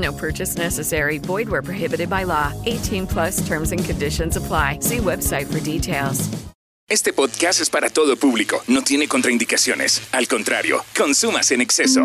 No purchase necessary. Void where prohibited by law. 18 plus terms and conditions apply. See website for details. Este podcast es para todo público. No tiene contraindicaciones. Al contrario, consumas en exceso.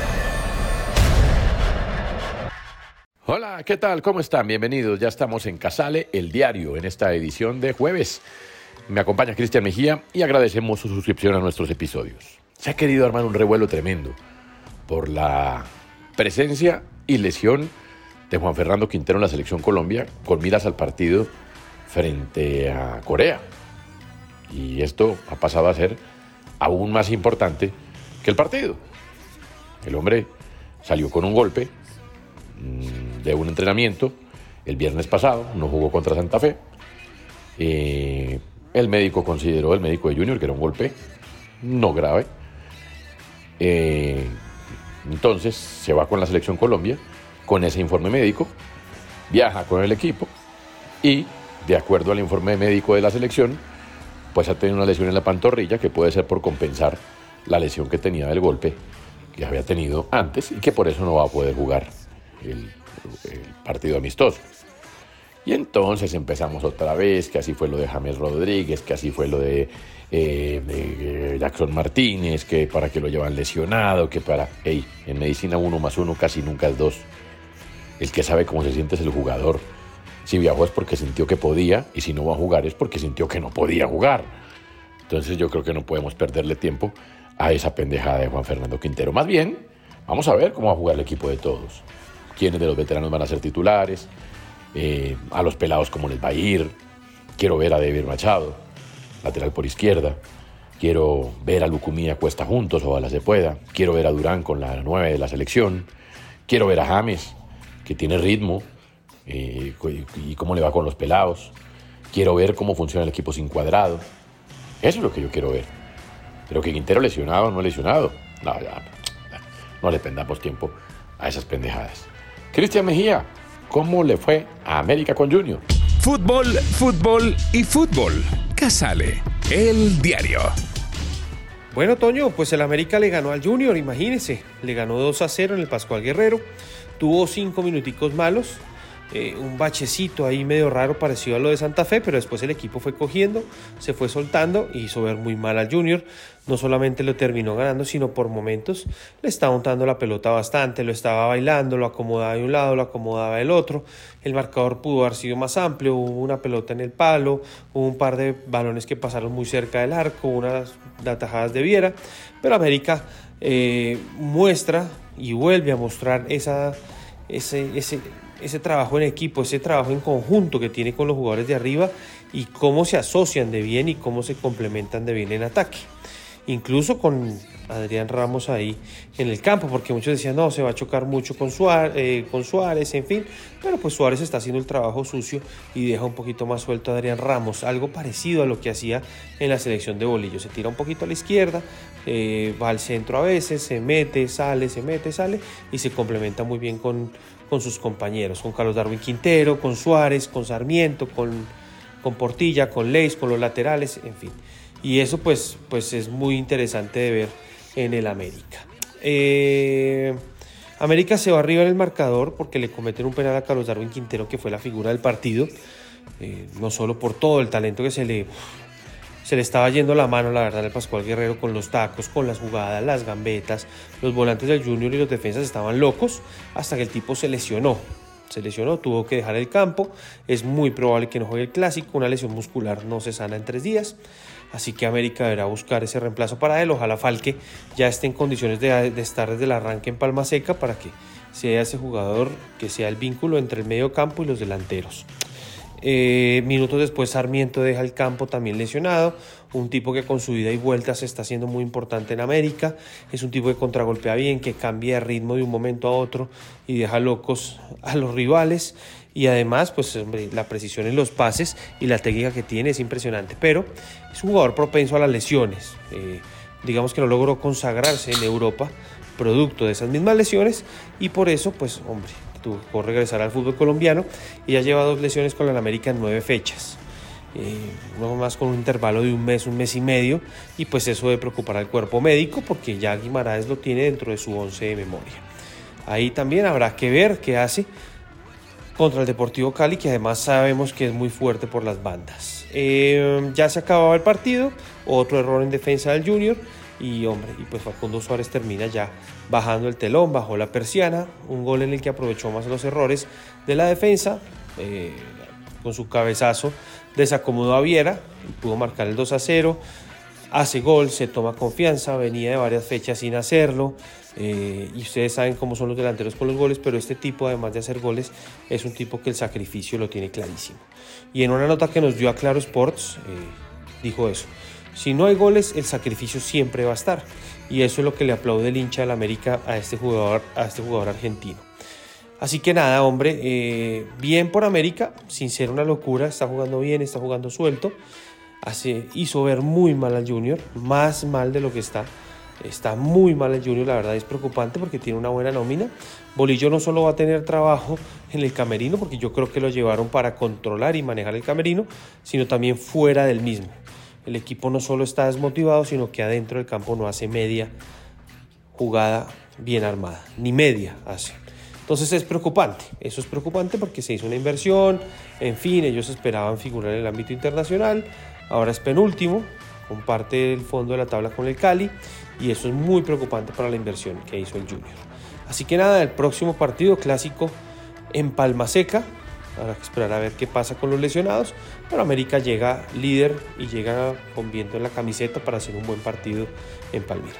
Hola, ¿qué tal? ¿Cómo están? Bienvenidos. Ya estamos en Casale, el diario, en esta edición de jueves. Me acompaña Cristian Mejía y agradecemos su suscripción a nuestros episodios. Se ha querido armar un revuelo tremendo por la presencia y lesión de Juan Fernando Quintero en la selección Colombia con miras al partido frente a Corea. Y esto ha pasado a ser aún más importante que el partido. El hombre salió con un golpe mm, de un entrenamiento el viernes pasado, no jugó contra Santa Fe. El médico consideró, el médico de Junior, que era un golpe no grave. Eh, entonces se va con la selección Colombia, con ese informe médico, viaja con el equipo y, de acuerdo al informe médico de la selección, pues ha tenido una lesión en la pantorrilla que puede ser por compensar la lesión que tenía del golpe que había tenido antes y que por eso no va a poder jugar el, partido amistoso. Y entonces empezamos otra vez, que así fue lo de James Rodríguez, que así fue lo de, eh, de, Jackson Martínez, que para que lo llevan lesionado, que para... Hey, en medicina uno más uno casi nunca es dos. El que sabe cómo se siente es el jugador. Si viajó es porque sintió que podía, y si no va a jugar es porque sintió que no podía jugar. Entonces yo creo que no podemos perderle tiempo a esa pendejada de Juan Fernando Quintero. Más bien, vamos a ver cómo va a jugar el equipo de todos. Quiénes de los veteranos van a ser titulares, eh, a los pelados cómo les va a ir. Quiero ver a David Machado, lateral por izquierda. Quiero ver a Lucumía Cuesta juntos, ojalá se pueda. Quiero ver a Durán con la 9 de la selección. Quiero ver a James, que tiene ritmo, eh, y cómo le va con los pelados. Quiero ver cómo funciona el equipo sin cuadrado. Eso es lo que yo quiero ver. Pero que Quintero lesionado o no lesionado. No, ya, no le pendamos tiempo a esas pendejadas. Cristian Mejía, ¿cómo le fue a América con Junior? Fútbol, fútbol y fútbol. Casale, el diario. Bueno, Toño, pues el América le ganó al Junior, imagínese. Le ganó 2 a 0 en el Pascual Guerrero. Tuvo cinco minuticos malos. Eh, un bachecito ahí medio raro parecido a lo de Santa Fe, pero después el equipo fue cogiendo, se fue soltando y hizo ver muy mal al Junior. No solamente lo terminó ganando, sino por momentos le estaba untando la pelota bastante, lo estaba bailando, lo acomodaba de un lado, lo acomodaba del otro. El marcador pudo haber sido más amplio, hubo una pelota en el palo, hubo un par de balones que pasaron muy cerca del arco, unas atajadas de Viera, pero América eh, muestra y vuelve a mostrar esa, ese, ese ese trabajo en equipo, ese trabajo en conjunto que tiene con los jugadores de arriba y cómo se asocian de bien y cómo se complementan de bien en ataque. Incluso con Adrián Ramos ahí en el campo, porque muchos decían, no, se va a chocar mucho con Suárez, eh, con Suárez, en fin. Pero pues Suárez está haciendo el trabajo sucio y deja un poquito más suelto a Adrián Ramos, algo parecido a lo que hacía en la selección de Bolillo. Se tira un poquito a la izquierda, eh, va al centro a veces, se mete, sale, se mete, sale y se complementa muy bien con, con sus compañeros, con Carlos Darwin Quintero, con Suárez, con Sarmiento, con, con Portilla, con Leis, con los laterales, en fin. Y eso pues, pues es muy interesante de ver en el América. Eh, América se va arriba en el marcador porque le cometen un penal a Carlos Darwin Quintero, que fue la figura del partido. Eh, no solo por todo el talento que se le, se le estaba yendo la mano, la verdad, al Pascual Guerrero con los tacos, con las jugadas, las gambetas. Los volantes del Junior y los defensas estaban locos hasta que el tipo se lesionó. Se lesionó, tuvo que dejar el campo. Es muy probable que no juegue el clásico. Una lesión muscular no se sana en tres días. Así que América deberá buscar ese reemplazo para él. Ojalá Falque ya esté en condiciones de, estar desde el arranque en Palma Seca para que sea ese jugador que sea el vínculo entre el medio campo y los delanteros. Eh, minutos después Sarmiento deja el campo también lesionado, un tipo que con su ida y vuelta se está haciendo muy importante en América, es un tipo que contragolpea bien, que cambia de ritmo de un momento a otro y deja locos a los rivales. Y además pues la precisión en los pases y la técnica que tiene es impresionante, pero es un jugador propenso a las lesiones, eh, digamos que no logró consagrarse en Europa producto de esas mismas lesiones. Y por eso pues hombre que regresar al fútbol colombiano y ya lleva dos lesiones con la América en nueve fechas. Eh, no más con un intervalo de un mes, un mes y medio, y pues eso debe preocupar al cuerpo médico porque ya Guimaraes lo tiene dentro de su once de memoria. Ahí también habrá que ver qué hace contra el Deportivo Cali, que además sabemos que es muy fuerte por las bandas. Eh, ya se acababa el partido, otro error en defensa del Junior. Y hombre, y pues Facundo Suárez termina ya bajando el telón, bajó la persiana, un gol en el que aprovechó más los errores de la defensa, eh, con su cabezazo desacomodó a Viera y pudo marcar el 2 a 0, hace gol, se toma confianza, venía de varias fechas sin hacerlo, eh, y ustedes saben cómo son los delanteros con los goles, pero este tipo, además de hacer goles, es un tipo que el sacrificio lo tiene clarísimo. Y en una nota que nos dio a Claro Sports, eh, dijo eso. Si no hay goles, el sacrificio siempre va a estar. Y eso es lo que le aplaude el hincha del América a este jugador, a este jugador argentino. Así que nada, hombre, eh, bien por América, sin ser una locura, está jugando bien, está jugando suelto. Hace, hizo ver muy mal al Junior, más mal de lo que está. Está muy mal el Junior, la verdad es preocupante porque tiene una buena nómina. Bolillo no solo va a tener trabajo en el camerino, porque yo creo que lo llevaron para controlar y manejar el camerino, sino también fuera del mismo. El equipo no solo está desmotivado, sino que adentro del campo no hace media jugada bien armada, ni media hace. Entonces es preocupante, eso es preocupante porque se hizo una inversión, en fin, ellos esperaban figurar en el ámbito internacional, ahora es penúltimo, comparte el fondo de la tabla con el Cali y eso es muy preocupante para la inversión que hizo el Junior. Así que nada, el próximo partido clásico en Palma Seca, habrá que esperar a ver qué pasa con los lesionados, pero América llega líder y llega con viento en la camiseta para hacer un buen partido en Palmira.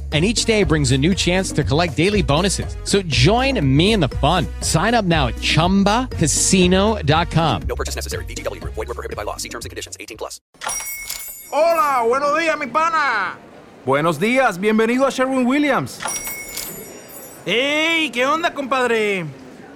and each day brings a new chance to collect daily bonuses. So join me in the fun. Sign up now at ChumbaCasino.com. No purchase necessary. BGW. Void were prohibited by law. See terms and conditions. 18 plus. Hola, buenos días, mi pana. Buenos días, bienvenido a Sherwin Williams. ¡Ey! ¿Qué onda, compadre?